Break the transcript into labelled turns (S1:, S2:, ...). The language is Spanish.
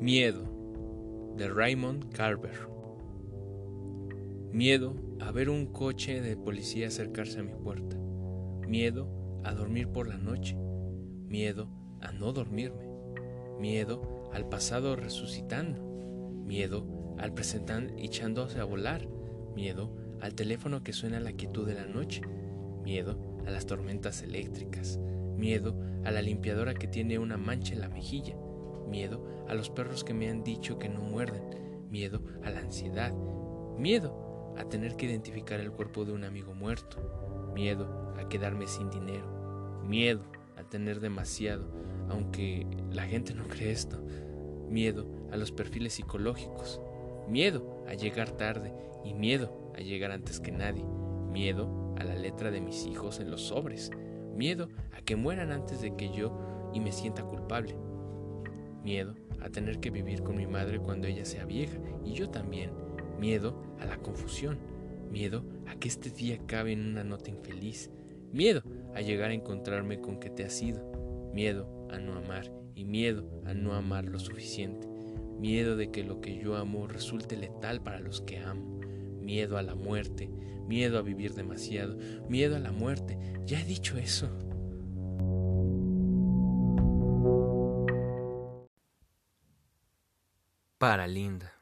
S1: Miedo de Raymond Carver. Miedo a ver un coche de policía acercarse a mi puerta. Miedo a dormir por la noche. Miedo a no dormirme. Miedo al pasado resucitando. Miedo al presente echándose a volar. Miedo al teléfono que suena a la quietud de la noche. Miedo a las tormentas eléctricas. Miedo a la limpiadora que tiene una mancha en la mejilla miedo a los perros que me han dicho que no muerden, miedo a la ansiedad, miedo a tener que identificar el cuerpo de un amigo muerto, miedo a quedarme sin dinero, miedo a tener demasiado, aunque la gente no cree esto, miedo a los perfiles psicológicos, miedo a llegar tarde y miedo a llegar antes que nadie, miedo a la letra de mis hijos en los sobres, miedo a que mueran antes de que yo y me sienta culpable, miedo a tener que vivir con mi madre cuando ella sea vieja y yo también, miedo a la confusión, miedo a que este día acabe en una nota infeliz, miedo a llegar a encontrarme con que te has ido, miedo a no amar y miedo a no amar lo suficiente, miedo de que lo que yo amo resulte letal para los que amo, miedo a la muerte, miedo a vivir demasiado, miedo a la muerte, ya he dicho eso.
S2: Para Linda.